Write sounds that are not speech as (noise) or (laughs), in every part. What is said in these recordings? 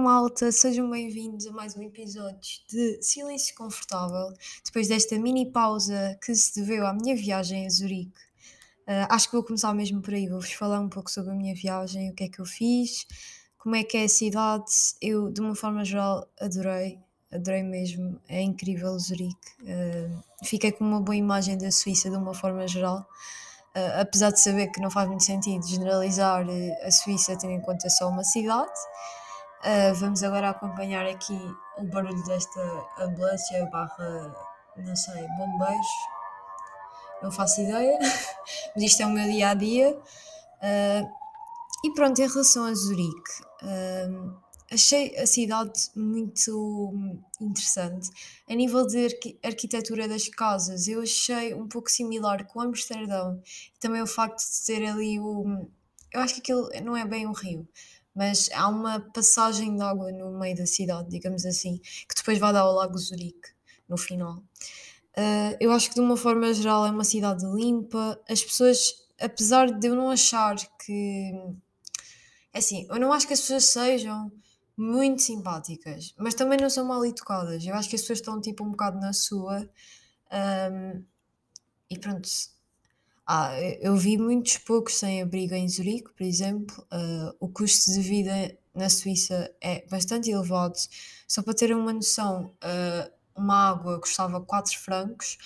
Malta, sejam bem-vindos a mais um episódio de Silêncio Confortável, depois desta mini pausa que se deveu à minha viagem a Zurique. Ah, acho que vou começar mesmo por aí, vou-vos falar um pouco sobre a minha viagem, o que é que eu fiz, como é que é a cidade. Eu, de uma forma geral, adorei, adorei mesmo, é incrível Zurique. Ah, fiquei com uma boa imagem da Suíça de uma forma geral. Ah, apesar de saber que não faz muito sentido generalizar a Suíça tendo em conta só uma cidade, Uh, vamos agora acompanhar aqui o barulho desta ambulância barra, não sei, bombeiros. Não faço ideia, (laughs) mas isto é o meu dia a dia. Uh, e pronto, em relação a Zurique, uh, achei a cidade muito interessante. A nível de arqui arquitetura das casas, eu achei um pouco similar com Amsterdão. Também o facto de ter ali o. Eu acho que aquilo não é bem um rio, mas há uma passagem de água no meio da cidade, digamos assim, que depois vai dar ao Lago Zurique no final. Uh, eu acho que de uma forma geral é uma cidade limpa. As pessoas, apesar de eu não achar que. É assim, eu não acho que as pessoas sejam muito simpáticas, mas também não são mal educadas. Eu acho que as pessoas estão tipo um bocado na sua. Um, e pronto, ah, eu vi muitos poucos sem abrigo em Zurique, por exemplo. Uh, o custo de vida na Suíça é bastante elevado. Só para terem uma noção, uh, uma água custava 4 francos.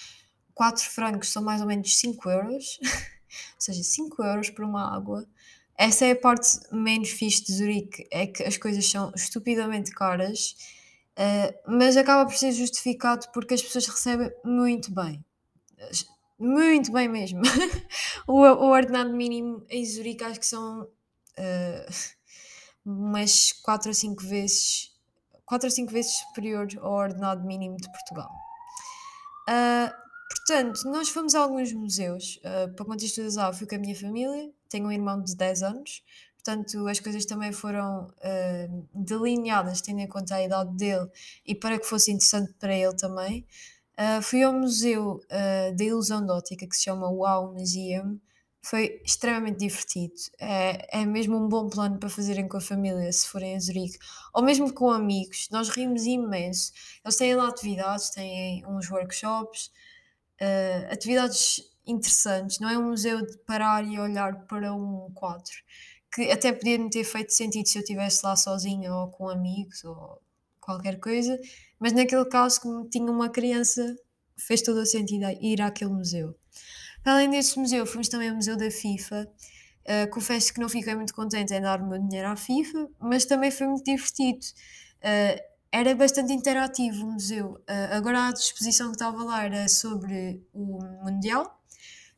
4 francos são mais ou menos 5 euros. (laughs) ou seja, 5 euros por uma água. Essa é a parte menos fixe de Zurique, é que as coisas são estupidamente caras, uh, mas acaba por ser justificado porque as pessoas recebem muito bem muito bem mesmo. (laughs) o, o ordenado mínimo em Zurique acho que são uh, umas 4 ou 5 vezes 4 ou 5 vezes superior ao ordenado mínimo de Portugal. Uh, portanto, nós fomos a alguns museus. Uh, para contextualizar, fui com a minha família, tenho um irmão de 10 anos, portanto as coisas também foram uh, delineadas tendo em conta a idade dele e para que fosse interessante para ele também. Uh, fui ao museu uh, da ilusão de ótica que se chama Wow Museum. Foi extremamente divertido. É, é mesmo um bom plano para fazerem com a família, se forem a Zurique, ou mesmo com amigos. Nós rimos imenso. Eles têm lá atividades, têm uns workshops, uh, atividades interessantes. Não é um museu de parar e olhar para um quadro, que até podia me ter feito sentido se eu estivesse lá sozinha ou com amigos ou qualquer coisa, mas naquele caso, como tinha uma criança, fez todo o sentido ir àquele museu. Além desse museu, fomos também ao Museu da FIFA. Uh, confesso que não fiquei muito contente em dar o meu dinheiro à FIFA, mas também foi muito divertido. Uh, era bastante interativo o museu. Uh, agora a exposição que estava lá era sobre o Mundial,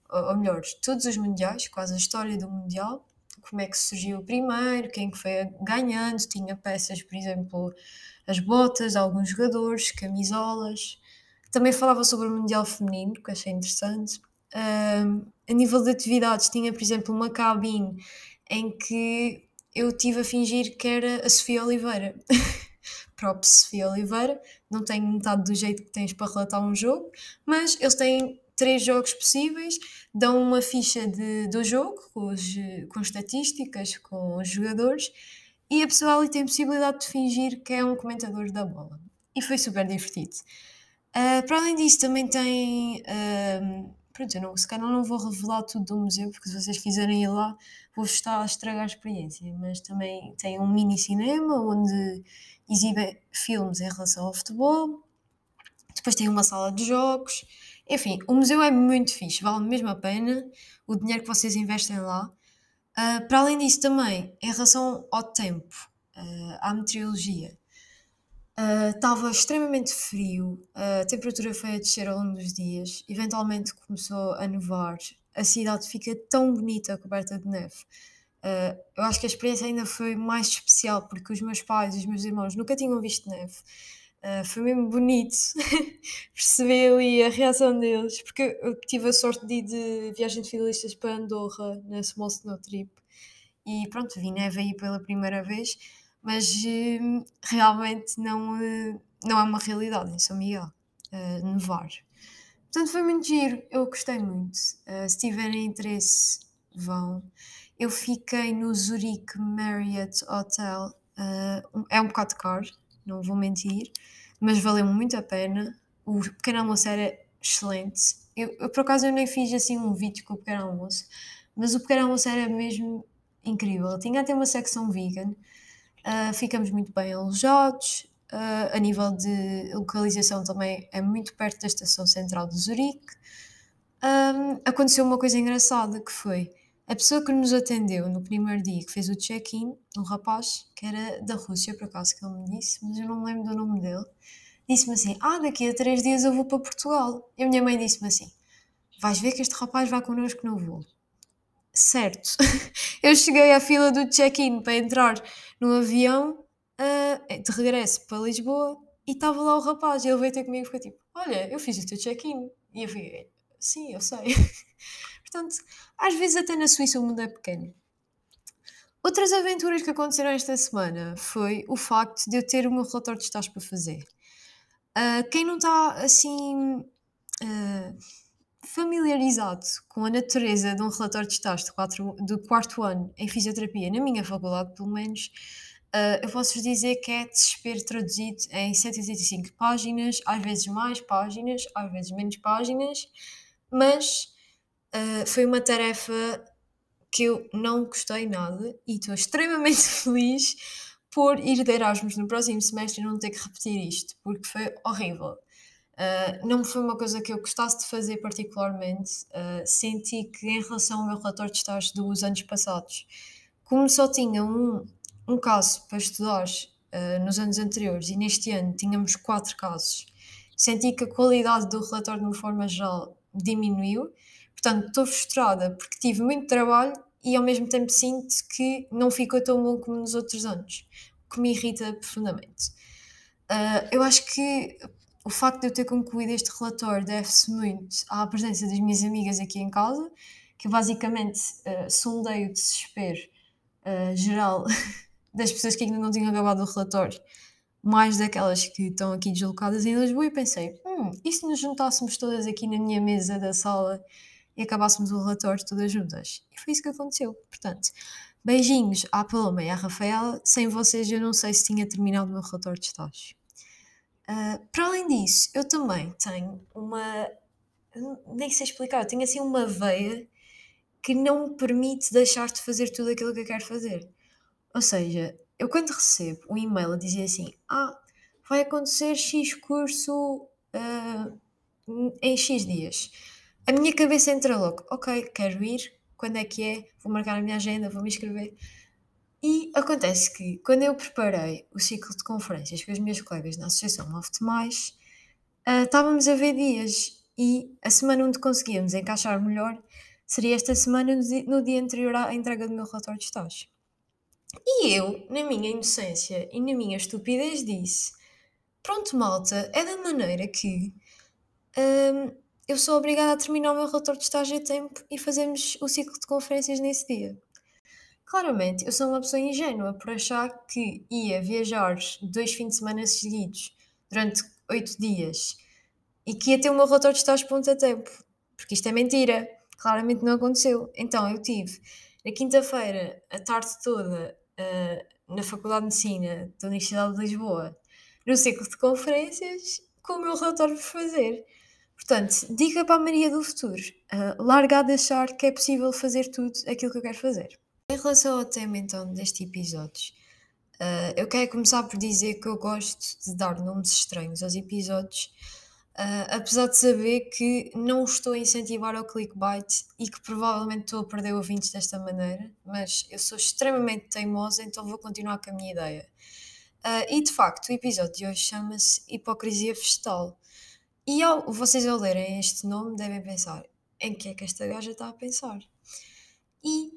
ou, ou melhor, todos os Mundiais, quase a história do Mundial, como é que surgiu o primeiro, quem que foi ganhando, tinha peças, por exemplo, as botas alguns jogadores, camisolas. Também falava sobre o Mundial Feminino, que achei interessante. Uh, a nível de atividades, tinha, por exemplo, uma cabine em que eu tive a fingir que era a Sofia Oliveira. (laughs) Próprio Sofia Oliveira, não tenho metade do jeito que tens para relatar um jogo, mas eles têm três jogos possíveis, dão uma ficha de, do jogo com, os, com estatísticas, com os jogadores e a pessoa ali tem a possibilidade de fingir que é um comentador da bola. E foi super divertido. Uh, para além disso, também tem. Uh, pronto, eu não, se calhar não vou revelar tudo do museu, porque se vocês quiserem ir lá, vou estar a estragar a experiência. Mas também tem um mini cinema onde exibe filmes em relação ao futebol. Depois tem uma sala de jogos. Enfim, o museu é muito fixe, vale mesmo a pena o dinheiro que vocês investem lá. Uh, para além disso, também, em relação ao tempo, uh, à meteorologia, estava uh, extremamente frio, a temperatura foi a descer ao longo dos dias, eventualmente começou a nevar, a cidade fica tão bonita coberta de neve. eu acho que a experiência ainda foi mais especial porque os meus pais e os meus irmãos nunca tinham visto neve. Uh, foi mesmo bonito (laughs) perceber ali a reação deles, porque eu tive a sorte de ir de viagem de finalistas para Andorra na Small Snow Trip e pronto, vi neve aí pela primeira vez, mas uh, realmente não, uh, não é uma realidade em São Miguel nevar. Portanto, foi muito giro, eu gostei muito. se tiverem interesse, vão. Eu fiquei no Zurich Marriott Hotel é um bocado caro, não vou mentir, mas valeu muito a pena. O pequeno almoço era excelente. Eu, eu, por acaso eu nem fiz assim um vídeo com o pequeno almoço, mas o pequeno almoço era mesmo incrível. Tinha até uma secção vegan. Uh, ficamos muito bem alojados. Uh, a nível de localização também é muito perto da estação central de Zurique. Um, aconteceu uma coisa engraçada que foi a pessoa que nos atendeu no primeiro dia, que fez o check-in, um rapaz que era da Rússia, por acaso que ele me disse, mas eu não me lembro do nome dele, disse-me assim: Ah, daqui a três dias eu vou para Portugal. E a minha mãe disse-me assim: Vais ver que este rapaz vai connosco no voo. Certo. (laughs) eu cheguei à fila do check-in para entrar no avião uh, de regresso para Lisboa e estava lá o rapaz e ele veio ter comigo e ficou tipo: Olha, eu fiz o teu check-in. E eu fiquei: Sim, eu sei. (laughs) Portanto, às vezes até na Suíça o mundo é pequeno. Outras aventuras que aconteceram esta semana foi o facto de eu ter o meu relatório de estágio para fazer. Uh, quem não está assim uh, familiarizado com a natureza de um relatório de estágio do quarto ano em fisioterapia, na minha faculdade pelo menos, uh, eu posso dizer que é desespero traduzido em 185 páginas, às vezes mais páginas, às vezes menos páginas, mas uh, foi uma tarefa que eu não gostei nada e estou extremamente (laughs) feliz por ir de Erasmus no próximo semestre e não ter que repetir isto, porque foi horrível. Uh, não foi uma coisa que eu gostasse de fazer particularmente. Uh, senti que, em relação ao meu relatório de estágio dos anos passados, como só tinha um, um caso para estudar uh, nos anos anteriores e neste ano tínhamos quatro casos, senti que a qualidade do relatório, de uma forma geral, diminuiu. Portanto, estou frustrada porque tive muito trabalho e ao mesmo tempo sinto que não ficou tão bom como nos outros anos, o que me irrita profundamente. Uh, eu acho que o facto de eu ter concluído este relatório deve-se muito à presença das minhas amigas aqui em casa, que basicamente uh, sondei o desespero uh, geral (laughs) das pessoas que ainda não tinham acabado o relatório, mais daquelas que estão aqui deslocadas em Lisboa, e pensei: hum, e se nos juntássemos todas aqui na minha mesa da sala e acabássemos o relatório todas juntas? E foi isso que aconteceu. Portanto, beijinhos à Paloma e à Rafaela. Sem vocês, eu não sei se tinha terminado o meu relatório de estágio. Uh, para além disso, eu também tenho uma. Nem sei explicar, eu tenho assim uma veia que não me permite deixar de fazer tudo aquilo que eu quero fazer. Ou seja, eu quando recebo um e-mail a dizer assim: Ah, vai acontecer X curso uh, em X dias. A minha cabeça entra logo, ok, quero ir, quando é que é? Vou marcar a minha agenda, vou me inscrever. E acontece que quando eu preparei o ciclo de conferências com as minhas colegas na Associação Move Mais, uh, estávamos a ver dias e a semana onde conseguíamos encaixar melhor seria esta semana no dia, anterior à entrega do meu relatório de estágio. E eu, na minha inocência e na minha estupidez, disse: Pronto, malta, é da maneira que hum, eu sou obrigada a terminar o meu relatório de estágio a tempo e fazemos o ciclo de conferências nesse dia. Claramente, eu sou uma pessoa ingênua por achar que ia viajar dois fins de semana seguidos durante oito dias e que ia ter o meu relatório de estágio pronto a tempo. Porque isto é mentira. Claramente não aconteceu. Então eu tive na quinta-feira a tarde toda uh, na Faculdade de Medicina da Universidade de Lisboa no ciclo de conferências com o meu relatório por fazer. Portanto, dica para a Maria do futuro: uh, larga de achar que é possível fazer tudo aquilo que eu quero fazer. Em relação ao tema então deste episódio, uh, eu quero começar por dizer que eu gosto de dar nomes estranhos aos episódios, uh, apesar de saber que não estou a incentivar ao clickbait e que provavelmente estou a perder ouvintes desta maneira, mas eu sou extremamente teimosa, então vou continuar com a minha ideia. E de facto, o episódio de hoje chama-se Hipocrisia Vegetal. E ao, vocês ao lerem este nome devem pensar em que é que esta gaja está a pensar. E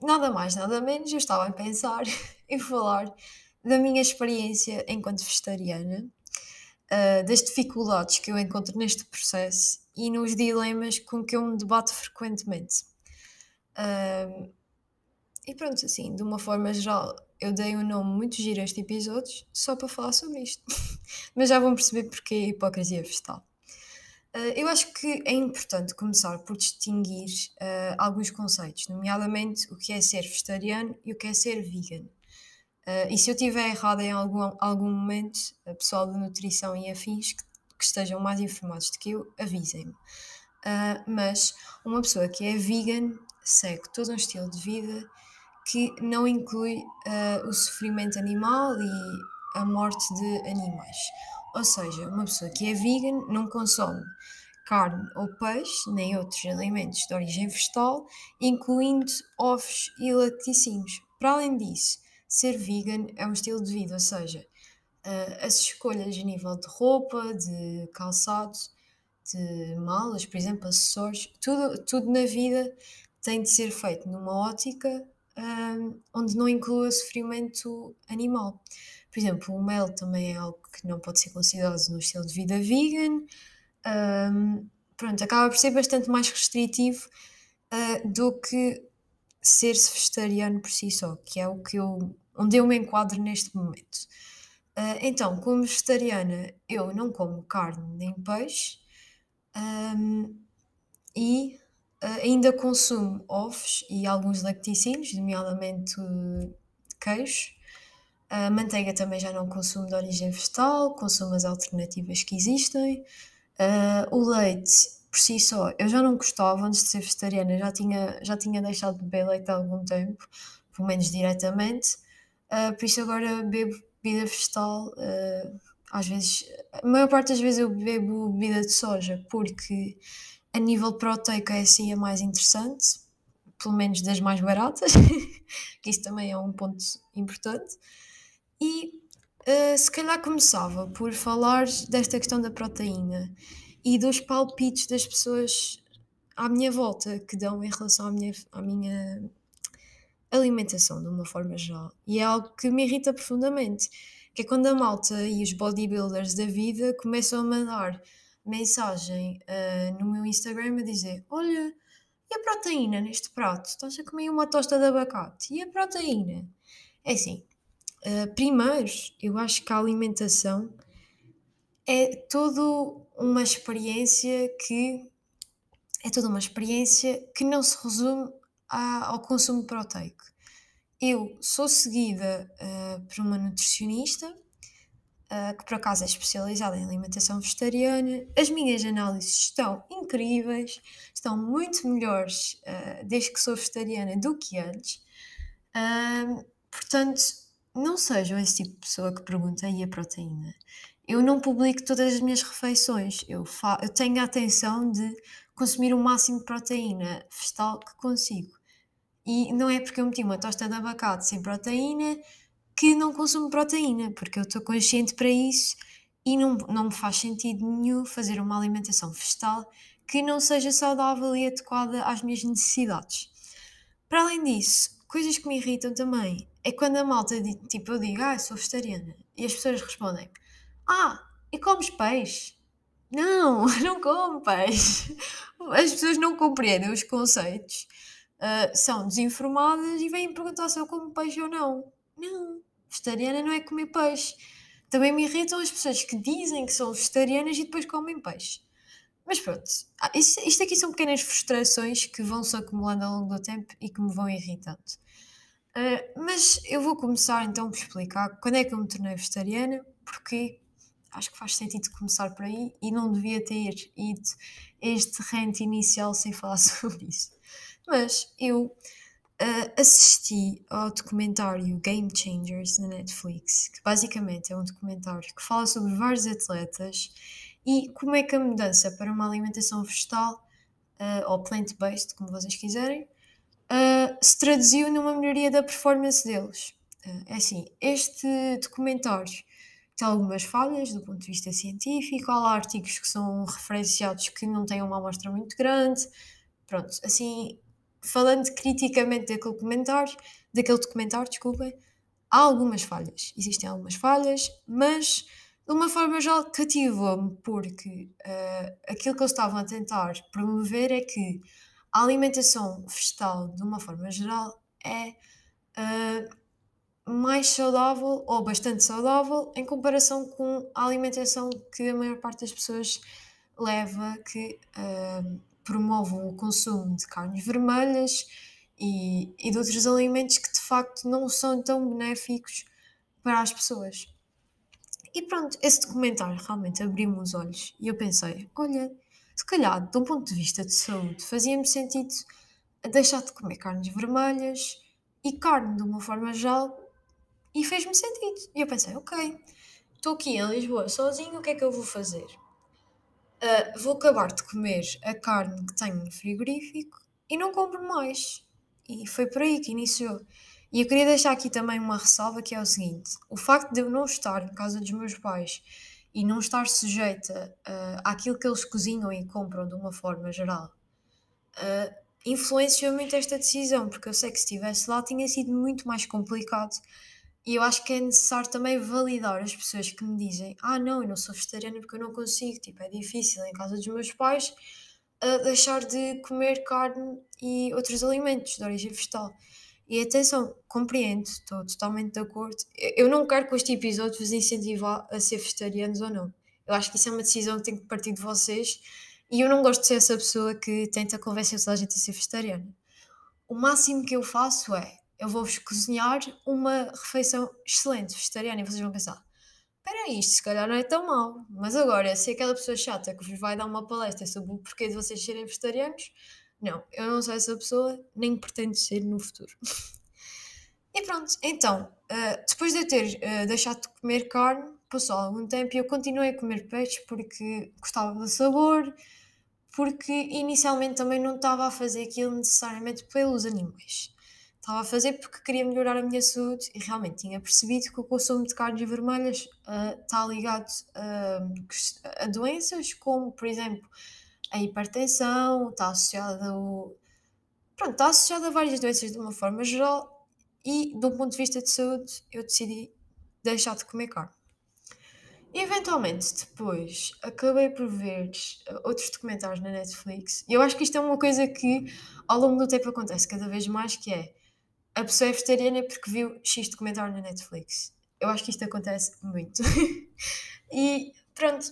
nada mais, nada menos, eu estava a pensar (laughs) em falar da minha experiência enquanto vegetariana, uh, das dificuldades que eu encontro neste processo e nos dilemas com que eu me debato frequentemente. Uh, e pronto, assim, de uma forma geral, eu dei um nome muito giro a este episódio só para falar sobre isto. (laughs) Mas já vão perceber porque a hipocrisia vegetal. Uh, eu acho que é importante começar por distinguir uh, alguns conceitos, nomeadamente o que é ser vegetariano e o que é ser vegan. Uh, e se eu estiver errada em algum, algum momento, a pessoal de nutrição e afins que, que estejam mais informados do que eu, avisem-me. Mas uma pessoa que é vegan segue todo um estilo de vida que não inclui uh, o sofrimento animal e a morte de animais. Ou seja, uma pessoa que é vegan não consome carne ou peixe, nem outros alimentos de origem vegetal, incluindo ovos e laticínios. Para além disso, ser vegan é um estilo de vida, ou seja, uh, as escolhas a nível de roupa, de calçado, de malas, por exemplo, acessórios, tudo, tudo na vida tem de ser feito numa ótica um, onde não inclua sofrimento animal. Por exemplo, o mel também é algo que não pode ser considerado no estilo de vida vegan. Um, pronto, acaba por ser bastante mais restritivo uh, do que ser-se vegetariano por si só, que é o que eu, onde eu me enquadro neste momento. Uh, então, como vegetariana, eu não como carne nem peixe um, e ainda consumo ovos e alguns lacticínios, nomeadamente queijo. A manteiga também já não consumo de origem vegetal, consumo as alternativas que existem. O leite, por si só, eu já não gostava antes de ser vegetariana, já tinha, já tinha deixado de beber leite há algum tempo, pelo menos diretamente. Por isso agora bebo bebida vegetal. Às vezes, a maior parte das vezes eu bebo bebida de soja, porque a nível proteico é assim a mais interessante, pelo menos das mais baratas, (laughs) que isso também é um ponto importante. E uh, se calhar começava por falar desta questão da proteína e dos palpites das pessoas à minha volta que dão em relação à minha, à minha alimentação, de uma forma geral. E é algo que me irrita profundamente, que é quando a malta e os bodybuilders da vida começam a mandar mensagem uh, no meu Instagram a dizer: Olha, e a proteína neste prato? Estás a comer uma tosta de abacate? E a proteína? É assim, uh, primeiro, eu acho que a alimentação é toda uma experiência que é toda uma experiência que não se resume a, ao consumo proteico. Eu sou seguida uh, por uma nutricionista uh, que por acaso é especializada em alimentação vegetariana. As minhas análises estão incríveis, estão muito melhores uh, desde que sou vegetariana do que antes. Uh, portanto, não sejam esse tipo de pessoa que pergunta aí a proteína. Eu não publico todas as minhas refeições, eu, eu tenho a atenção de consumir o máximo de proteína vegetal que consigo. E não é porque eu meti uma tosta de abacate sem proteína que não consumo proteína, porque eu estou consciente para isso e não, não me faz sentido nenhum fazer uma alimentação vegetal que não seja saudável e adequada às minhas necessidades. Para além disso, coisas que me irritam também é quando a malta, tipo, eu digo, ah, sou vegetariana, e as pessoas respondem, ah, e comes peixe? Não, (laughs) não como peixe. As pessoas não compreendem os conceitos, uh, são desinformadas e vêm perguntar se eu como peixe ou não. Não, vegetariana não é comer peixe. Também me irritam as pessoas que dizem que são vegetarianas e depois comem peixe. Mas pronto, ah, isto, isto aqui são pequenas frustrações que vão se acumulando ao longo do tempo e que me vão irritando. Uh, mas eu vou começar então por explicar quando é que eu me tornei vegetariana, porque acho que faz sentido começar por aí e não devia ter ido este rente inicial sem falar (laughs) sobre isso. Mas eu uh, assisti ao documentário Game Changers na Netflix, que basicamente é um documentário que fala sobre vários atletas e como é que a mudança para uma alimentação vegetal uh, ou plant-based, como vocês quiserem, uh, se traduziu numa melhoria da performance deles. é assim, este documentário tem algumas falhas do ponto de vista científico, há artigos que são referenciados que não têm uma amostra muito grande. Pronto, assim, falando criticamente daquele documentário, daquele documentário, desculpem, há algumas falhas. Existem algumas falhas, mas de uma forma geral cativou-me, porque uh, aquilo que eles estavam a tentar promover é que a alimentação vegetal, de uma forma geral, é uh, mais saudável ou bastante saudável em comparação com a alimentação que a maior parte das pessoas leva, que uh, promove o consumo de carnes vermelhas e, e de outros alimentos que de facto não são tão benéficos para as pessoas. E pronto, esse documentário realmente abriu-me os olhos e eu pensei: olha, se calhar, de um ponto de vista de saúde, fazia-me sentido deixar de comer carnes vermelhas e carne de uma forma geral e fez-me sentido. E eu pensei: ok, estou aqui em Lisboa sozinho, o que é que eu vou fazer? Uh, vou acabar de comer a carne que tenho no frigorífico e não compro mais. E foi por aí que iniciou. E eu queria deixar aqui também uma ressalva que é o seguinte: o facto de eu não estar em casa dos meus pais e não estar sujeita uh, àquilo que eles cozinham e compram de uma forma geral, uh, influenciou muito esta decisão, porque eu sei que se estivesse lá tinha sido muito mais complicado. E eu acho que é necessário também validar as pessoas que me dizem: Ah, não, eu não sou vegetariana porque eu não consigo, tipo, é difícil em casa dos meus pais uh, deixar de comer carne e outros alimentos de origem vegetal. E atenção, compreendo, estou totalmente de acordo. Eu não quero com este episódio vos incentivar a ser vegetarianos ou não. Eu acho que isso é uma decisão que tem que partir de vocês e eu não gosto de ser essa pessoa que tenta convencer toda a gente a ser vegetariana. O máximo que eu faço é, eu vou-vos cozinhar uma refeição excelente vegetariana e vocês vão pensar, espera isto se calhar não é tão mau, mas agora, se aquela pessoa chata que vos vai dar uma palestra sobre o porquê de vocês serem vegetarianos, não, eu não sou essa pessoa, nem pretendo ser no futuro. (laughs) e pronto, então, uh, depois de eu ter uh, deixado de comer carne, passou algum tempo e eu continuei a comer peixe porque gostava do sabor, porque inicialmente também não estava a fazer aquilo necessariamente pelos animais. Estava a fazer porque queria melhorar a minha saúde e realmente tinha percebido que o consumo de carnes vermelhas uh, está ligado a doenças como, por exemplo, a hipertensão, está associada ao, pronto, está associada a várias doenças de uma forma geral e, um ponto de vista de saúde, eu decidi deixar de comer carne. Eventualmente, depois, acabei por ver eh, outros documentários na Netflix. E eu acho que isto é uma coisa que, ao longo do tempo, acontece cada vez mais, que é a pessoa é vegetariana porque viu X documentário na Netflix. Eu acho que isto acontece muito. (laughs) e, pronto,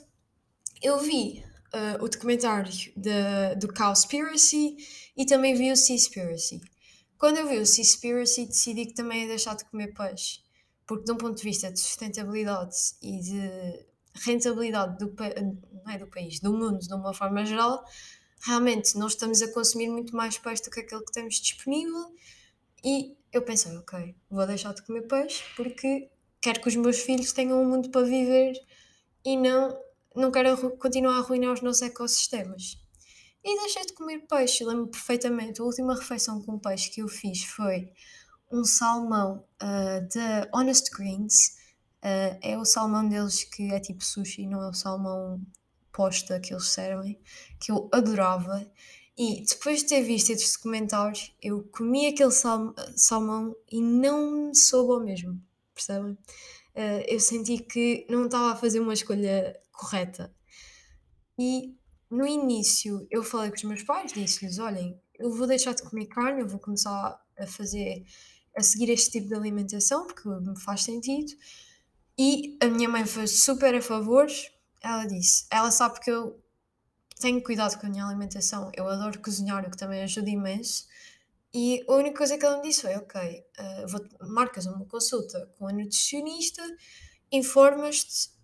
eu vi uh, o documentário de, do Cowspiracy e também vi o Seaspiracy. Quando eu vi o Seaspiracy, decidi que também ia deixar de comer peixe, porque de um ponto de vista de sustentabilidade e de rentabilidade do, não é do país, do mundo de uma forma geral, realmente nós estamos a consumir muito mais peixe do que aquele que temos disponível e eu pensei, ok, vou deixar de comer peixe porque quero que os meus filhos tenham um mundo para viver e não não quero continuar a arruinar os nossos ecossistemas. E deixei de comer peixe. Lembro perfeitamente, a última refeição com peixe que eu fiz foi um salmão uh, da Honest Greens. Uh, é o salmão deles que é tipo sushi, não é o salmão posta que eles servem, que eu adorava. E depois de ter visto estes documentários, eu comi aquele sal salmão e não me soube ao mesmo, percebem? Uh, eu senti que não estava a fazer uma escolha correta. E no início eu falei com os meus pais, disse-lhes: olhem, eu vou deixar de comer carne, eu vou começar a fazer, a seguir este tipo de alimentação, porque me faz sentido. E a minha mãe foi super a favor. Ela disse: ela sabe que eu tenho cuidado com a minha alimentação, eu adoro cozinhar, o que também ajuda imenso. E a única coisa que ela me disse foi: ok, uh, vou, marcas uma consulta com a nutricionista, informas-te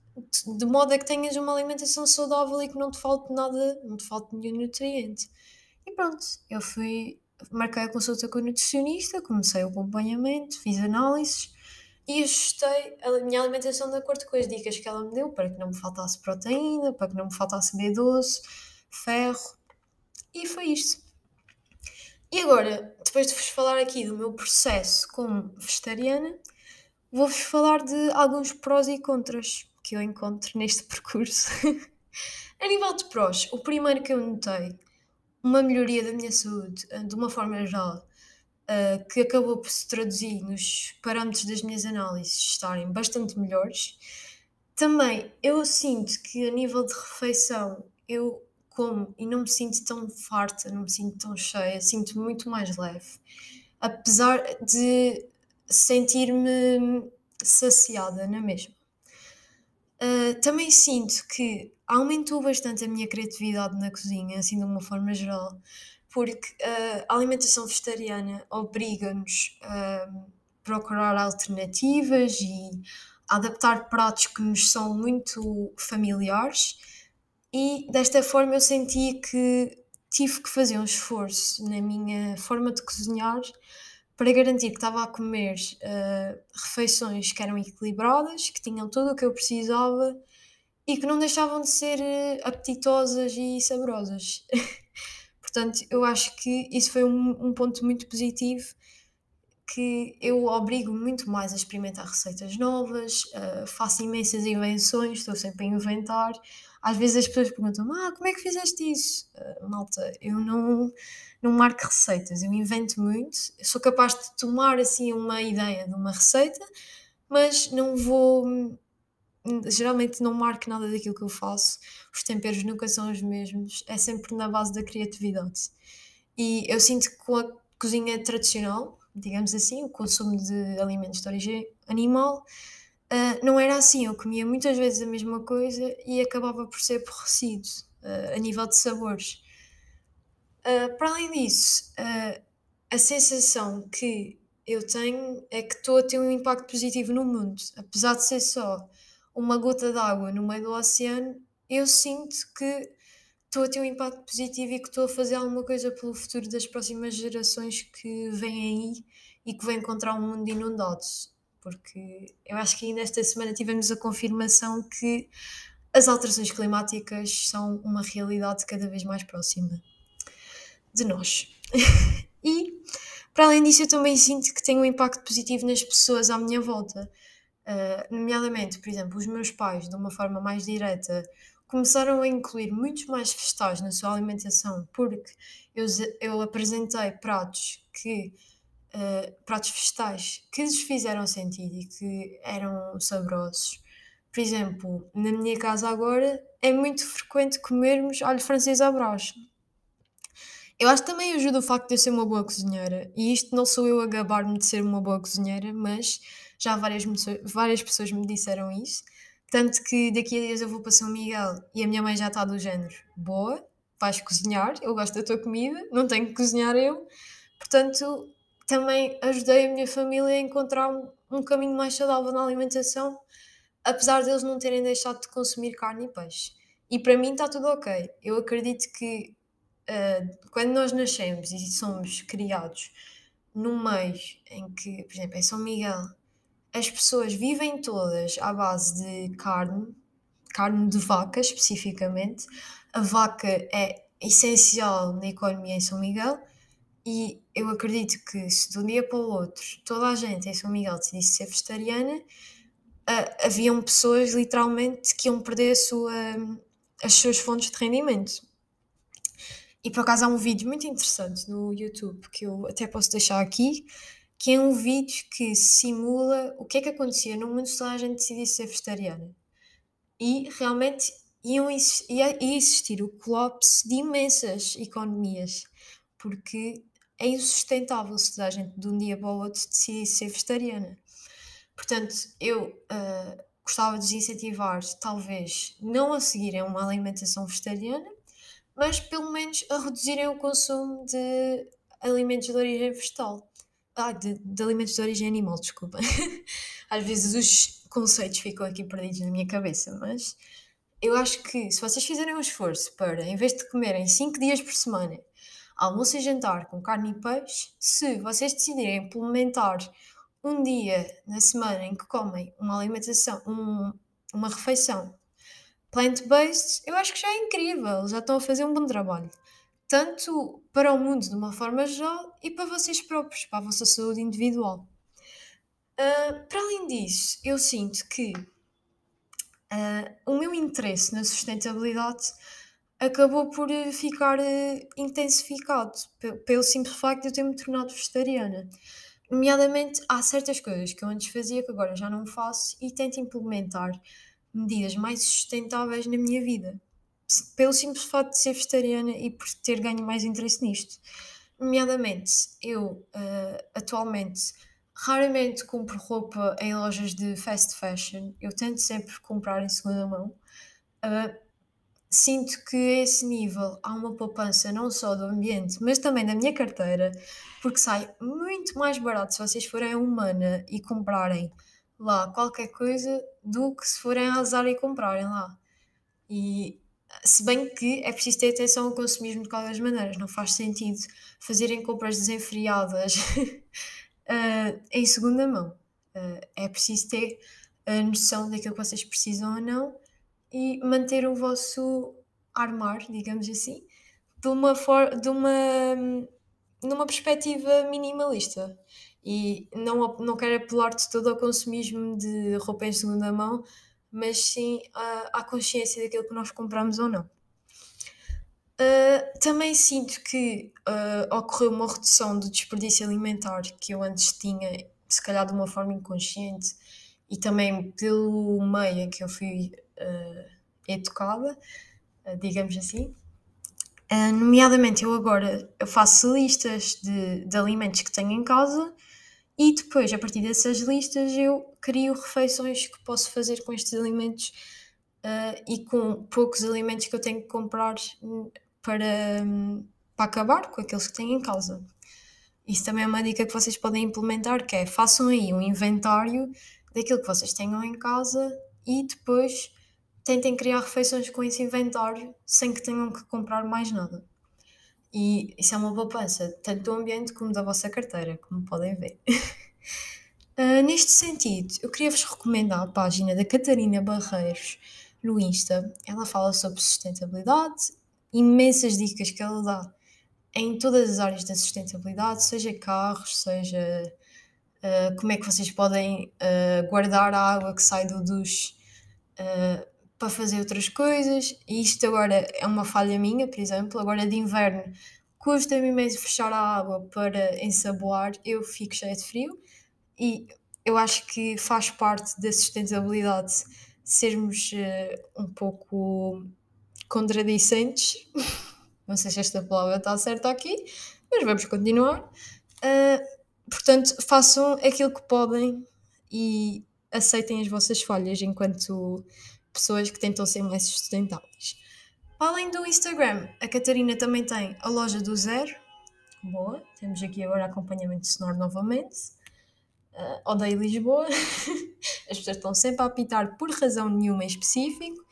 de modo a que tenhas uma alimentação saudável e que não te falte nada, não te falte nenhum nutriente. E pronto, eu fui, marquei a consulta com o nutricionista, comecei o acompanhamento, fiz análises e ajustei a minha alimentação de acordo com as dicas que ela me deu para que não me faltasse proteína, para que não me faltasse B12, ferro e foi isto. E agora, depois de vos falar aqui do meu processo como vegetariana, vou-vos falar de alguns prós e contras que eu encontro neste (laughs) percurso. a nível de prós, o primeiro que eu notei, uma melhoria da minha saúde, eh, de uma forma geral, uh, que acabou por se traduzir nos parâmetros das minhas análises estarem bastante melhores. Também eu sinto que a nível de refeição eu como e não me sinto tão farta, não me sinto tão cheia, sinto muito mais leve. Apesar de sentir-me saciada na mesma. Uh, também sinto que aumentou bastante a minha criatividade na cozinha, assim de uma forma geral, porque uh, a alimentação vegetariana obriga-nos uh, procurar alternativas e adaptar pratos que nos são muito familiares. E desta forma eu senti que tive que fazer um esforço na minha forma de cozinhar para garantir que estava a comer uh, refeições que eram equilibradas, que tinham tudo o que eu precisava e que não deixavam de ser uh, apetitosas e saborosas. (laughs) Portanto, eu acho que isso foi um, um ponto muito positivo que eu obrigo muito mais a experimentar receitas novas, uh, faço imensas invenções, estou sempre a inventar. Às vezes as pessoas perguntam ah, como é que fizeste isso? Uh, malta, eu não, não marco receitas, eu invento muito, eu sou capaz de tomar assim uma ideia de uma receita, mas não vou geralmente não marco nada daquilo que eu faço, os temperos nunca são os mesmos, é sempre na base da criatividade. E eu sinto que com a cozinha tradicional, digamos assim, o consumo de alimentos de origem animal, uh, não era assim. Eu comia muitas vezes a mesma coisa e acabava por ser aborrecido uh, a nível de sabores. Uh, para além disso, a sensação que eu tenho é que estou a ter um impacto positivo no mundo, apesar de ser só uma gota d'água no meio do oceano, eu sinto que estou a ter um impacto positivo e que estou a fazer alguma coisa pelo futuro das próximas gerações que vêm aí e que vão encontrar um mundo inundado. Porque eu acho que ainda esta semana tivemos a confirmação que as alterações climáticas são uma realidade cada vez mais próxima de nós. (laughs) e, para além disso, eu também sinto que tenho um impacto positivo nas pessoas à minha volta. Uh, nomeadamente, por exemplo, os meus pais, de uma forma mais direta, começaram a incluir muitos mais vegetais na sua alimentação, porque eu, eu apresentei pratos que uh, pratos vegetais que lhes fizeram sentido e que eram saborosos. Por exemplo, na minha casa agora é muito frequente comermos alho francês à brás. Eu acho que também ajuda o facto de eu ser uma boa cozinheira. E isto não sou eu a gabar-me de ser uma boa cozinheira, mas já várias, várias pessoas me disseram isso. Tanto que daqui a dias eu vou para São Miguel e a minha mãe já está do género: boa, vais cozinhar, eu gosto da tua comida, não tenho que cozinhar eu. Portanto, também ajudei a minha família a encontrar um, um caminho mais saudável na alimentação, apesar deles não terem deixado de consumir carne e peixe. E para mim está tudo ok. Eu acredito que uh, quando nós nascemos e somos criados num meio em que, por exemplo, em São Miguel, as pessoas vivem todas à base de carne, carne de vaca especificamente. A vaca é essencial na economia em São Miguel e eu acredito que se de um dia para o outro toda a gente em São Miguel decidisse ser vegetariana, uh, haviam pessoas literalmente que iam perder sua, as suas fontes de rendimento. E por acaso há um vídeo muito interessante no YouTube que eu até posso deixar aqui, que é um vídeo que simula o que é que acontecia no mundo se toda a gente decidisse ser vegetariana. E realmente iam, ia, ia existir o colapso de imensas economias, porque é insustentável se toda a gente de um dia para o outro decidisse ser vegetariana. Portanto, eu uh, gostava de incentivar, talvez, não a seguirem uma alimentação vegetariana, mas pelo menos a reduzirem o consumo de alimentos de origem vegetal. Ah, de, de alimentos de origem animal, desculpa. (laughs) Às vezes os conceitos ficam aqui perdidos na minha cabeça, mas eu acho que se vocês fizerem um esforço para, em vez de comerem 5 dias por semana, almoço e jantar com carne e peixe, se vocês decidirem implementar um dia na semana em que comem uma alimentação, um, uma refeição plant-based, eu acho que já é incrível, já estão a fazer um bom trabalho tanto para o mundo de uma forma geral e para vocês próprios, para a vossa saúde individual. Uh, para além disso, eu sinto que uh, o meu interesse na sustentabilidade acabou por ficar uh, intensificado pelo simples facto de eu ter me tornado vegetariana. Nomeadamente, há certas coisas que eu antes fazia que agora já não faço e tento implementar medidas mais sustentáveis na minha vida pelo simples fato de ser vegetariana e por ter ganho mais interesse nisto. Nomeadamente, eu uh, atualmente raramente compro roupa em lojas de fast fashion, eu tento sempre comprar em segunda mão. Uh, sinto que a esse nível há uma poupança não só do ambiente, mas também da minha carteira, porque sai muito mais barato se vocês forem a Humana e comprarem lá qualquer coisa do que se forem a Zara e comprarem lá. E se bem que é preciso ter atenção ao consumismo de qualquer maneira, não faz sentido fazerem compras desenfreadas uh, (laughs) em segunda mão. Uh, é preciso ter a noção daquilo que vocês precisam ou não e manter o vosso armar, digamos assim, de uma, for de uma numa perspectiva minimalista. E não, não quero apelar de todo ao consumismo de roupa em segunda mão, mas sim à, à consciência daquilo que nós compramos ou não. Uh, também sinto que uh, ocorreu uma redução do desperdício alimentar que eu antes tinha, se calhar de uma forma inconsciente, e também pelo meio que eu fui educada, digamos assim. nomeadamente, eu agora eu faço listas de, de alimentos que tenho em casa e depois, a partir dessas listas, eu crio refeições que posso fazer com estes alimentos uh, e com poucos alimentos que eu tenho que comprar para, um, para acabar com aqueles que tenho em casa. Isso também é uma dica que vocês podem implementar, que é façam aí um inventário daquilo que vocês tenham em casa e depois tentem criar refeições com esse inventário sem que tenham que comprar mais nada. E isso é uma poupança, tanto do ambiente como da vossa carteira, como podem ver. uh, (laughs) neste sentido, eu queria vos recomendar a página da Catarina Barreiros no Insta. Ela fala sobre sustentabilidade, imensas dicas que ela dá em todas as áreas da sustentabilidade, seja carros, seja uh, como é que vocês podem uh, guardar a água que sai do duche para fazer outras coisas. E isto agora é uma falha minha, por exemplo. Agora de inverno custa-me imenso fechar a água para ensaboar, eu fico cheia de frio. E eu acho que faz parte da sustentabilidade sermos uh, um pouco contradicentes. (laughs) Não sei se esta palavra está certa aqui, mas vamos continuar. Uh, portanto, façam aquilo que podem e aceitem as vossas falhas enquanto pessoas que tentam ser mais sustentáveis. Além do Instagram, a Catarina também tem a loja do Zero. Boa, temos aqui agora acompanhamento sonoro novamente. Uh, odeio Lisboa. (laughs) As pessoas estão sempre a apitar por razão nenhuma em específico.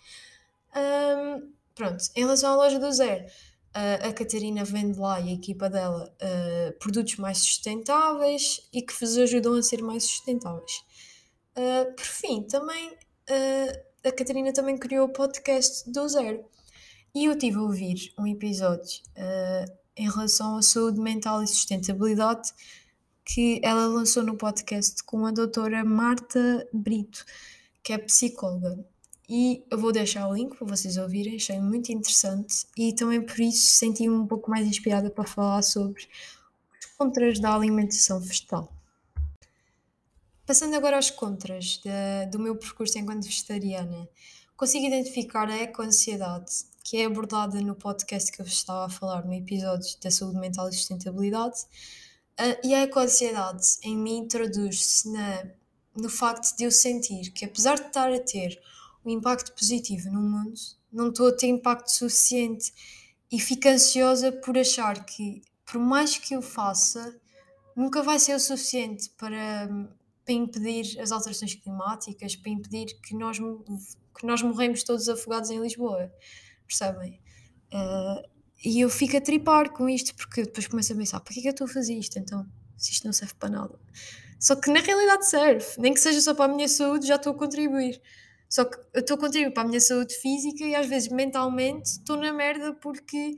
Um, pronto, em relação à loja do Zero, uh, a Catarina vende lá e a equipa dela uh, produtos mais sustentáveis e que vos ajudam a ser mais sustentáveis. Uh, por fim, também a Catarina também criou o podcast do zero. E eu tive a ouvir um episódio uh, em relação à saúde mental e sustentabilidade que ela lançou no podcast com a doutora Marta Brito, que é psicóloga. E eu vou deixar o link para vocês ouvirem, achei muito interessante e também por isso senti-me um pouco mais inspirada para falar sobre os contras da alimentação vegetal. Passando agora aos contras de, do meu percurso enquanto vegetariana, consigo identificar a eco-ansiedade, que é abordada no podcast que eu estava a falar no episódio da saúde mental e sustentabilidade. Uh, e a eco-ansiedade em mim traduz-se no facto de eu sentir que, apesar de estar a ter um impacto positivo no mundo, não estou a ter impacto suficiente e fico ansiosa por achar que, por mais que eu faça, nunca vai ser o suficiente para para impedir as alterações climáticas, para impedir que nós, que nós morremos todos afogados em Lisboa, percebem? Uh, e eu fico a tripar com isto, porque depois começo a pensar, para que é que eu estou a fazer isto então? Se isto não serve para nada. Só que na realidade serve, nem que seja só para a minha saúde, já estou a contribuir. Só que eu estou a contribuir para a minha saúde física e às vezes mentalmente estou na merda porque,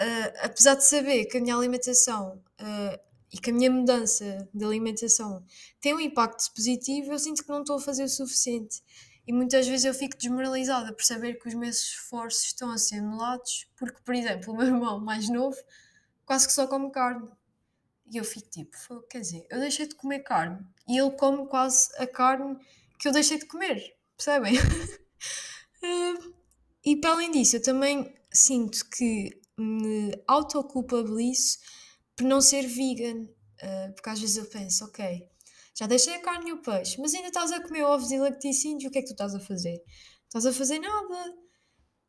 uh, apesar de saber que a minha alimentação uh, e que a minha mudança de alimentação tem um impacto positivo, eu sinto que não estou a fazer o suficiente. E muitas vezes eu fico desmoralizada por saber que os meus esforços estão a ser anulados, porque, por exemplo, o meu irmão mais novo quase que só come carne. E eu fico tipo, quer dizer, eu deixei de comer carne e ele come quase a carne que eu deixei de comer, percebem? (laughs) e para além disso, eu também sinto que me autoculpabilizo por não ser vegan. Uh, porque às vezes eu penso, ok, já deixei a carne e o peixe, mas ainda estás a comer ovos e lacticínios, o que é que tu estás a fazer? Estás a fazer nada.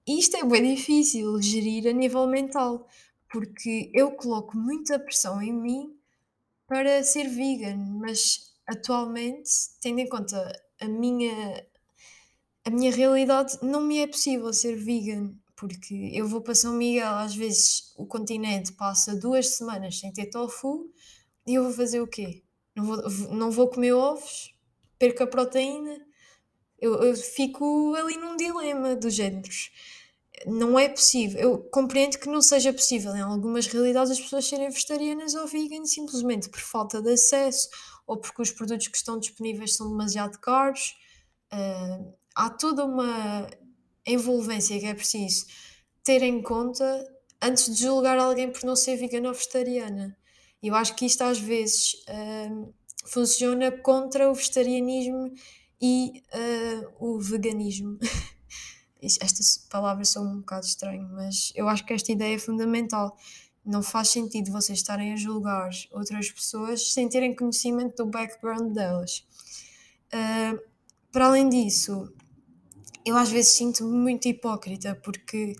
E isto é bem difícil gerir a nível mental, porque eu coloco muita pressão em mim para ser vegan, mas atualmente, tendo em conta a minha, a minha realidade, não me é possível ser vegan, porque eu vou para São Miguel, às vezes o continente passa duas semanas sem ter tofu, e eu vou fazer o quê? Não vou, não vou comer ovos, perco a proteína, eu, eu fico ali num dilema dos géneros. Não é possível. Eu compreendo que não seja possível em algumas realidades as pessoas serem vegetarianas ou vegan simplesmente por falta de acesso ou porque os produtos que estão disponíveis são demasiado caros. Uh, há toda uma envolvência que é preciso ter em conta antes de julgar alguém por não ser vegana ou vegetariana. Eu acho que isto às vezes uh, funciona contra o vegetarianismo e uh, o veganismo. (laughs) Estas palavras são um bocado estranhas, mas eu acho que esta ideia é fundamental. Não faz sentido vocês estarem a julgar outras pessoas sem terem conhecimento do background delas. Uh, para além disso, eu às vezes sinto-me muito hipócrita, porque,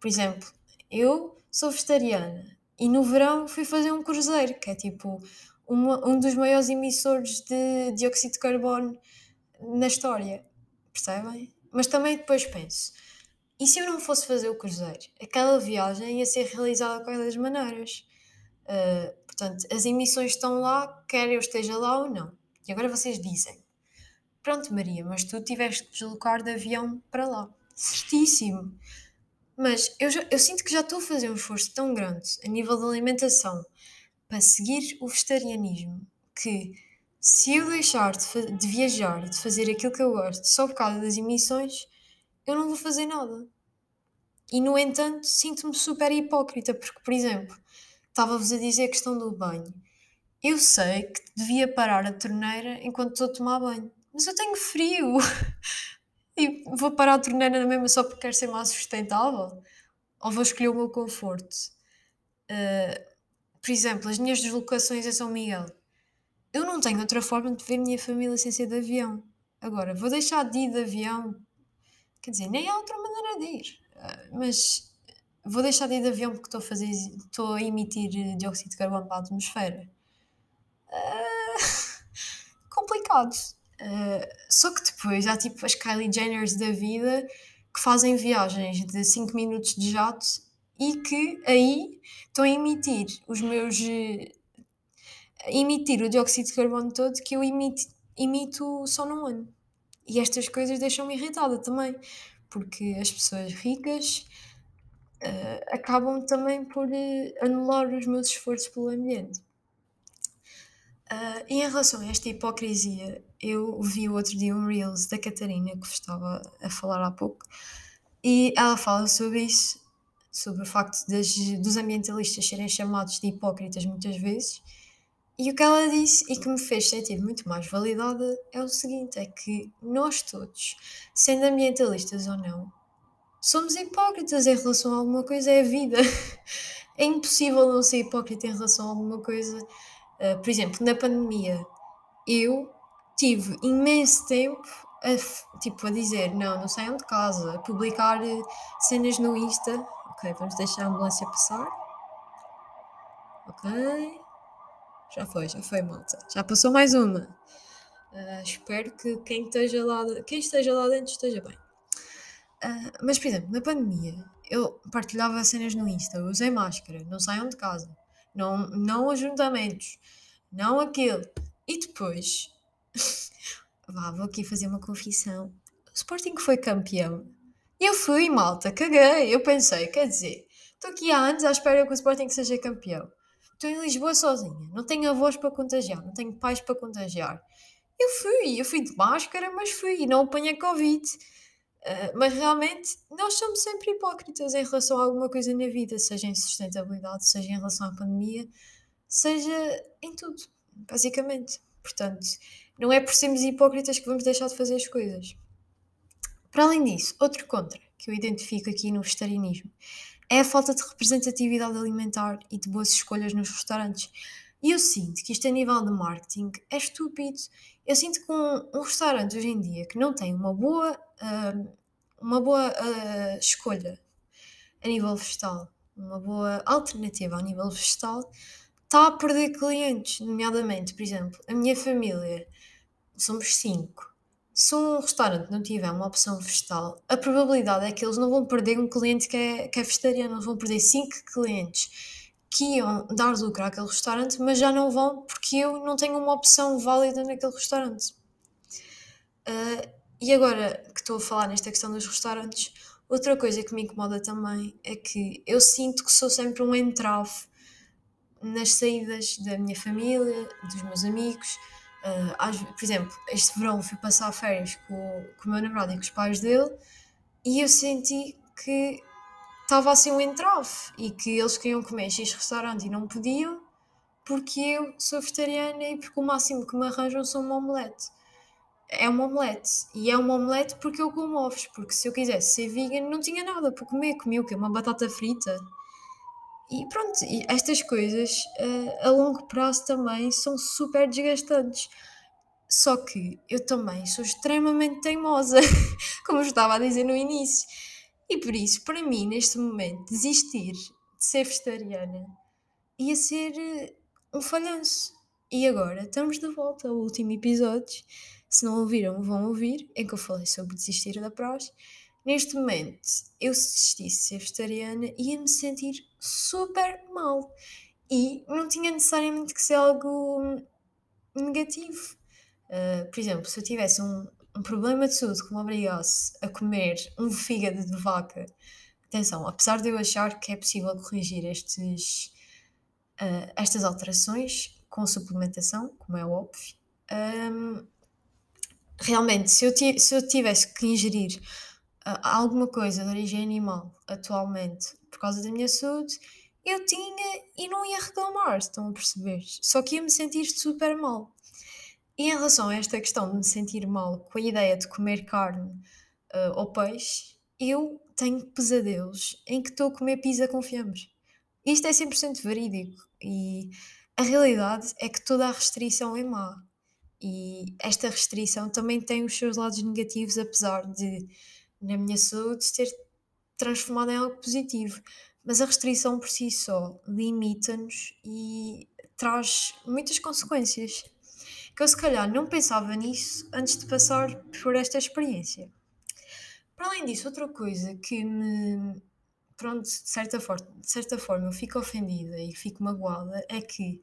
por exemplo, eu sou vegetariana e no verão fui fazer um cruzeiro, que é tipo uma, um dos maiores emissores de dióxido de carbono na história, percebem? Mas também depois penso, e se eu não fosse fazer o cruzeiro? Aquela viagem ia ser realizada de qualquer maneiras. Uh, portanto, as emissões estão lá, quer eu esteja lá ou não. E agora vocês dizem, pronto Maria, mas tu tiveste que deslocar de avião para lá. Certíssimo. Mas eu, já, eu sinto que já estou a fazer um esforço tão grande a nível da alimentação para seguir o vegetarianismo que se eu deixar de, de, viajar e de fazer aquilo que eu gosto só por causa das emissões, eu não vou fazer nada. E no entanto, sinto-me super hipócrita, porque, por exemplo, estava-vos a dizer a questão do banho. Eu sei que devia parar a torneira enquanto estou a tomar banho, mas eu tenho frio (laughs) e vou parar a torneira na mesma só porque quero ser mais sustentável? Ou vou escolher o meu conforto? Uh, por exemplo, as minhas deslocações a São Miguel eu não tenho outra forma de ver a minha família sem ser de avião. Agora, vou deixar de ir de avião. Quer dizer, nem há outra maneira de ir. Uh, mas vou deixar de ir de avião porque estou a, fazer, estou a emitir dióxido de carbono para a atmosfera. Uh, (laughs) complicado. Uh, só que depois há tipo as Kylie Jenners da vida que fazem viagens de 5 minutos de jato e que aí estão a emitir os meus emitir o dióxido de carbono todo que eu emito, emito só num ano. E estas coisas deixam-me irritada também, porque as pessoas ricas uh, acabam também por uh, anular os meus esforços pelo ambiente. Uh, em relação a esta hipocrisia, eu vi outro dia um Reels da Catarina, que estava a falar há pouco, e ela fala sobre isso, sobre o facto das, dos ambientalistas serem chamados de hipócritas muitas vezes, e o que ela disse e que me fez sentir muito mais validada é o seguinte: é que nós todos, sendo ambientalistas ou não, somos hipócritas em relação a alguma coisa, é a vida. (laughs) É impossível não ser hipócrita em relação a alguma coisa. Uh, por exemplo, na pandemia, eu tive imenso tempo a, tipo, a dizer não, não saiam de casa, a publicar eh, cenas no Insta. Ok, vamos deixar a ambulância passar. Ok. Já foi, já foi, malta. Já passou mais uma. Uh, espero que quem esteja, lá, quem esteja lá dentro esteja bem. Uh, mas, por exemplo, na pandemia, eu partilhava cenas no Insta, usei máscara, não saiam de casa, não, não ajuntamentos, não aquilo. E depois, vá, vou aqui fazer uma confissão. O Sporting foi campeão. Eu fui, malta, caguei. Eu pensei, quer dizer, estou aqui há anos à espera que o Sporting seja campeão. Estou em Lisboa sozinha, não tenho avós para contagiar, não tenho pais para contagiar. Eu fui, eu fui de máscara, mas fui não apanhei Covid. Uh, mas realmente nós somos sempre hipócritas em relação a alguma coisa na vida, seja em sustentabilidade, seja em relação à pandemia, seja em tudo, basicamente. Portanto, não é por sermos hipócritas que vamos deixar de fazer as coisas. Para além disso, outro contra que eu identifico aqui no vegetarianismo é a falta de representatividade alimentar e de boas escolhas nos restaurantes. E eu sinto que isto a nível de marketing é estúpido. Eu sinto que um, um restaurante hoje em dia que não tem uma boa uh, uma boa uh, escolha a nível vegetal, uma boa alternativa a nível vegetal, está a perder clientes, nomeadamente, por exemplo, a minha família, somos cinco. Se um restaurante não tiver uma opção vegetal, a probabilidade é que eles não vão perder um cliente que é, que é vegetariano, vão perder cinco clientes que iam dar lucro àquele restaurante, mas já não vão porque eu não tenho uma opção válida naquele restaurante. Uh, e agora que estou a falar nesta questão dos restaurantes, outra coisa que me incomoda também é que eu sinto que sou sempre um entrave nas saídas da minha família, dos meus amigos. Uh, por exemplo, este verão fui passar férias com, com o meu namorado e com os pais dele e eu senti que estava assim um entrave e que eles queriam comer X restaurante e não podiam porque eu sou vegetariana e porque o máximo que me arranjam são uma omelete. É uma omelete. E é uma omelete porque eu como ovos. Porque se eu quisesse ser vegan não tinha nada para comer. Comia o quê? Uma batata frita. E pronto, estas coisas uh, a longo prazo também são super desgastantes. Só que eu também sou extremamente teimosa, (laughs) como eu estava a dizer no início. E por isso, para mim, neste momento, desistir de ser vegetariana ia ser uh, um falhanço. E agora estamos de volta ao último episódio. Se não ouviram, vão ouvir, em que eu falei sobre desistir da prós. Neste momento, eu se desistisse de ser vegetariana ia me sentir super mal. E não tinha necessariamente que ser algo negativo. Uh, por exemplo, se eu tivesse um, um problema de saúde que me obrigasse a comer um fígado de vaca, atenção, apesar de eu achar que é possível corrigir estes, uh, estas alterações com suplementação, como é óbvio, um, realmente, se eu, se eu tivesse que ingerir alguma coisa de origem animal atualmente por causa da minha saúde, eu tinha e não ia reclamar, estão a perceber? Só que ia me sentir super mal. E em relação a esta questão de me sentir mal com a ideia de comer carne uh, ou peixe, eu tenho pesadelos em que estou a comer pizza com. Isto é 100% verídico e a realidade é que toda a restrição é má. E esta restrição também tem os seus lados negativos, apesar de na minha saúde se ter transformado em algo positivo. Mas a restrição por si só limita-nos e traz muitas consequências. Que eu se calhar não pensava nisso antes de passar por esta experiência. Para além disso, outra coisa que me. Pronto, de certa, forma, de certa forma eu fico ofendida e fico magoada é que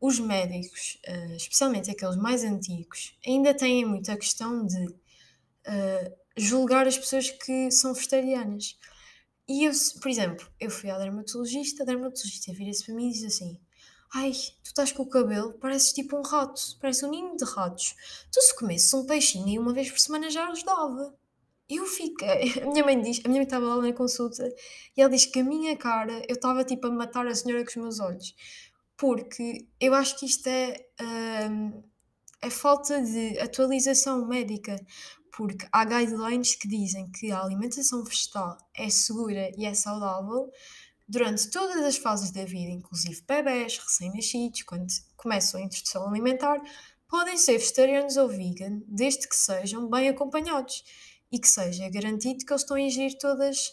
os médicos, eh, especialmente aqueles mais antigos, ainda têm muita questão de uh, julgar as pessoas que são vegetarianas. E eu, por exemplo, eu fui à dermatologista, a dermatologista vira-se para mim e diz assim: Ai, tu estás com o cabelo, pareces tipo um rato, parece um ninho de ratos. Tu se comesses um peixinho e uma vez por semana já ajudava. Eu fiquei. (laughs) A minha mãe diz, a minha mãe estava lá na consulta e ela diz que a minha cara, eu estava tipo a matar a senhora com os meus olhos. Porque eu acho que isto é. Hum, é falta de atualização médica porque há guidelines que dizem que a alimentação vegetal é segura e é saudável durante todas as fases da vida, inclusive bebés, recém-nascidos, quando começam a introdução alimentar, podem ser vegetarianos ou vegan, desde que sejam bem acompanhados e que seja garantido que eles estão a ingerir todos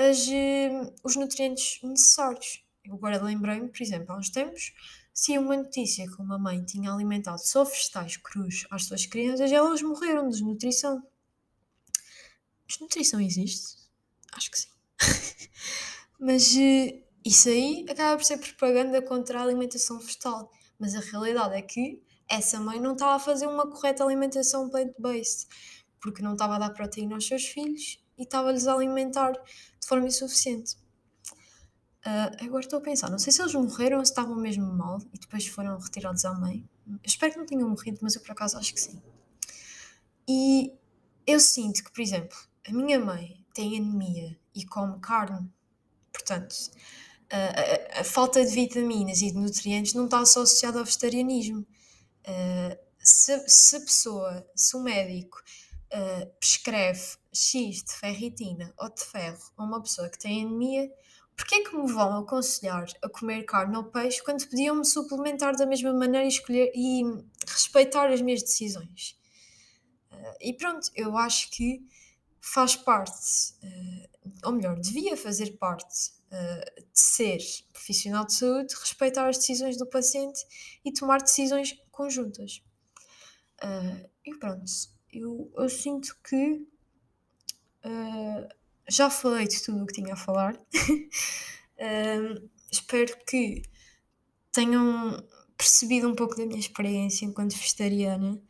uh, os nutrientes necessários. Eu agora lembrei-me, por exemplo, há uns tempos, se uma notícia que uma mãe tinha alimentado só vegetais crus às suas crianças, elas morreram de desnutrição. Desnutrição existe? Acho que sim. (laughs) Mas uh, isso aí acaba por ser propaganda contra a alimentação vegetal. Mas a realidade é que essa mãe não estava a fazer uma correta alimentação plant-based, porque não estava a dar proteína aos seus filhos e estava-lhes a alimentar de forma insuficiente. Uh, agora estou a pensar, não sei se eles morreram ou se estavam mesmo mal e depois foram retirados à mãe. Eu espero que não tenham morrido, mas eu por acaso acho que sim. E eu sinto que, por exemplo, a minha mãe tem anemia e come carne, portanto, a, a, a falta de vitaminas e de nutrientes não está só associada ao vegetarianismo. Uh, se, se a pessoa, se o médico uh, prescreve X de ferritina ou de ferro a uma pessoa que tem anemia, Porquê é que me vão aconselhar a comer carne ou peixe quando podiam me suplementar da mesma maneira e escolher e respeitar as minhas decisões? Uh, e pronto, eu acho que faz parte, uh, ou melhor, devia fazer parte uh, de ser profissional de saúde, respeitar as decisões do paciente e tomar decisões conjuntas. E pronto, eu, eu sinto que já falei de tudo o que tinha a falar. (laughs) espero que tenham percebido um pouco da minha experiência enquanto vegetariana.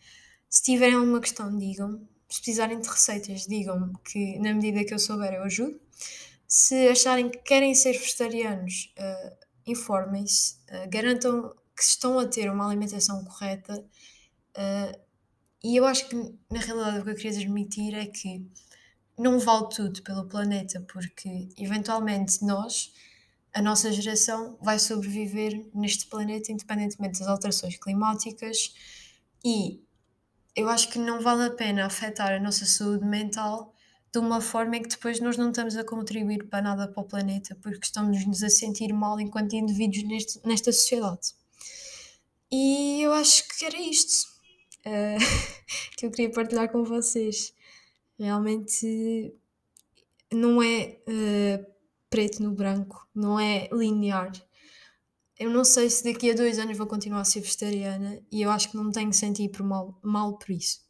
Se tiverem alguma questão, digam. Se precisarem de receitas, digam-me que na medida que eu souber eu ajudo. Se acharem que querem ser vegetarianos, uh, informem-se, uh, garantam que estão a ter uma alimentação correta. Uh, e eu acho que, na realidade, o que eu queria transmitir é que não vale tudo pelo planeta, porque eventualmente nós, a nossa geração, vai sobreviver neste planeta independentemente das alterações climáticas e eu acho que não vale a pena afetar a nossa saúde mental de uma forma em que depois nós não estamos a contribuir para nada para o planeta, porque estamos-nos a sentir mal enquanto indivíduos neste, nesta sociedade. E eu acho que era isto uh, (laughs) que eu queria partilhar com vocês. Realmente não é uh, preto no branco, não é linear. Eu não sei se daqui a dois anos vou continuar a ser vegetariana e eu acho que não tenho sentido por mal, mal por isso.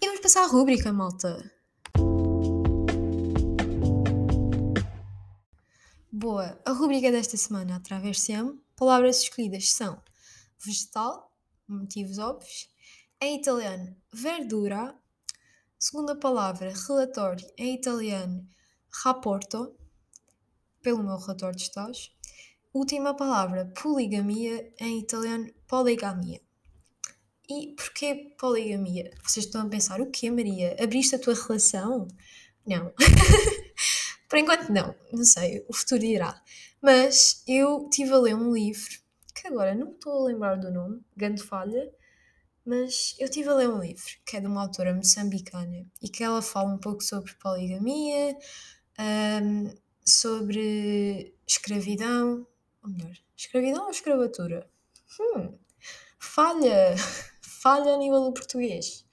E vamos passar à rúbrica, malta. Boa, a rúbrica desta semana, através de palavras escolhidas são vegetal, motivos óbvios, em italiano verdura, segunda palavra relatório, em italiano rapporto, pelo meu relatório de estágio, Última palavra, poligamia, em italiano, poligamia. E porquê poligamia? Vocês estão a pensar, o quê, Maria? Abriste a tua relação? Não. (laughs) Por enquanto não, não sei, o futuro dirá. Mas eu estive a ler um livro, que agora não estou a lembrar do nome, grande falha, mas eu estive a ler um livro, que é de uma autora moçambicana, e que ela fala um pouco sobre poligamia, um, sobre escravidão, ou melhor, escravidão ou escravatura? Hum, falha, (laughs) falha a nível do português.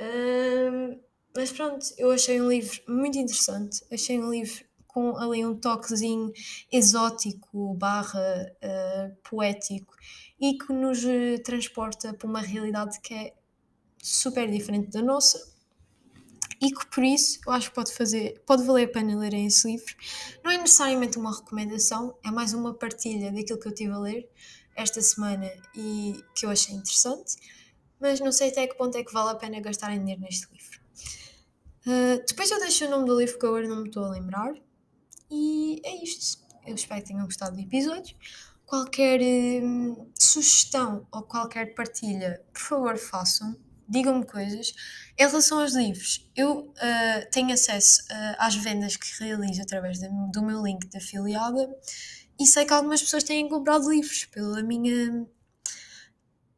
Um, mas pronto, eu achei um livro muito interessante, achei um livro com ali um toquezinho exótico barra uh, poético e que nos transporta para uma realidade que é super diferente da nossa e que por isso eu acho que pode fazer, pode valer a pena lerem esse livro. Não é necessariamente uma recomendação, é mais uma partilha daquilo que eu tive a ler esta semana e que eu achei interessante, mas não sei até que ponto é que vale a pena gastarem dinheiro neste livro. Uh, depois eu deixo o nome do livro que agora não me estou a lembrar e é isto. Eu espero que tenham gostado do episódio. Qualquer hum, sugestão ou qualquer partilha, por favor, façam digam-me coisas. Em relação aos livros, eu uh, tenho acesso uh, às vendas que realizo através de, do meu link de afiliada e sei que algumas pessoas têm comprado livros pela minha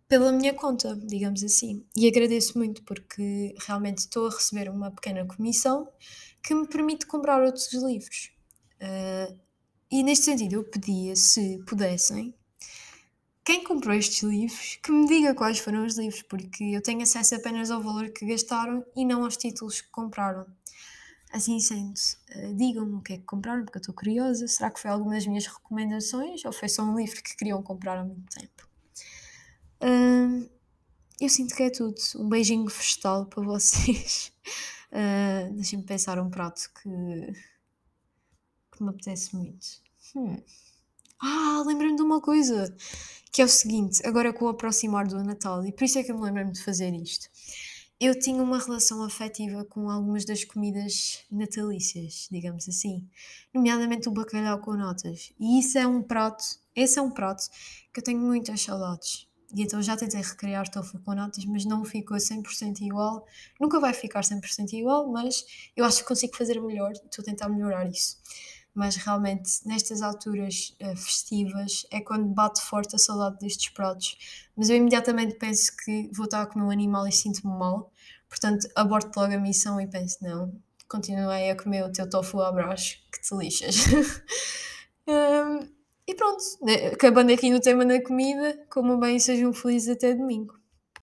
pela minha conta, digamos assim. E agradeço muito porque realmente estou a receber uma pequena comissão que me permite comprar outros livros. Uh, e neste sentido, eu pedia se pudessem quem comprou estes livros, que me diga quais foram os livros, porque eu tenho acesso apenas ao valor que gastaram e não aos títulos que compraram. Assim sendo, uh, digam-me o que é que compraram, porque eu estou curiosa. Será que foi alguma das minhas recomendações ou foi só um livro que queriam comprar há muito tempo? Uh, eu sinto que é tudo. Um beijinho vegetal para vocês. Uh, (laughs) Deixem-me pensar um prato que, que me apetece muito. Hum. Ah, lembrei-me de uma coisa que é o seguinte, agora com o aproximar do Natal, e por isso é que eu me lembro de fazer isto. Eu tinha uma relação afetiva com algumas das comidas natalícias, digamos assim, nomeadamente o bacalhau com notas. E isso é um prato, esse é um prato que eu tenho muitas saudades. E então já tentei recriar tofu com notas, mas não ficou 100% igual. Nunca vai ficar 100% igual, mas eu acho que consigo fazer melhor e estou a tentar melhorar isso mas realmente nestas alturas uh, festivas é quando bate forte a saudade destes pratos. Mas eu imediatamente penso que vou estar a comer um animal e sinto-me mal, portanto aborto logo a missão e penso: não, continuei a comer o teu tofu à brás, que te lixas. (laughs) um, e pronto, né, acabando aqui no tema da comida, como bem, sejam felizes até domingo.